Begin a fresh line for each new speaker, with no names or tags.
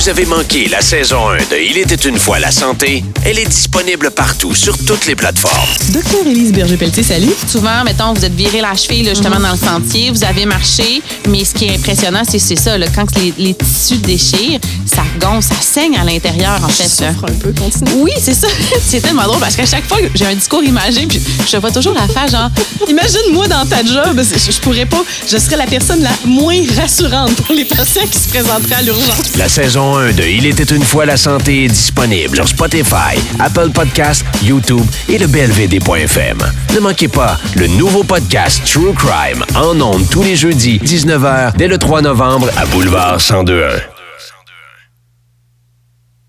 Vous avez manqué la saison 1 de Il était une fois la santé? Elle est disponible partout sur toutes les plateformes.
Docteur Élise Berger-Pelletier, salut.
Souvent, mettons, vous êtes viré la cheville là, justement dans le sentier, vous avez marché, mais ce qui est impressionnant, c'est c'est ça, là, quand les, les tissus déchirent, ça gonfle, ça saigne à l'intérieur, en fait.
Souffre un peu, continue.
Oui, c'est ça. c'est tellement drôle parce qu'à chaque fois que j'ai un discours imagé, puis je vois toujours la face genre
Imagine-moi dans ta job, je, je pourrais pas, je serais la personne la moins rassurante pour les patients qui se présenteraient à l'urgence.
La saison 1 de Il était une fois la santé disponible sur Spotify, Apple Podcasts, YouTube et le blvd.fm. Ne manquez pas le nouveau podcast True Crime en ondes tous les jeudis 19h dès le 3 novembre à Boulevard 1021.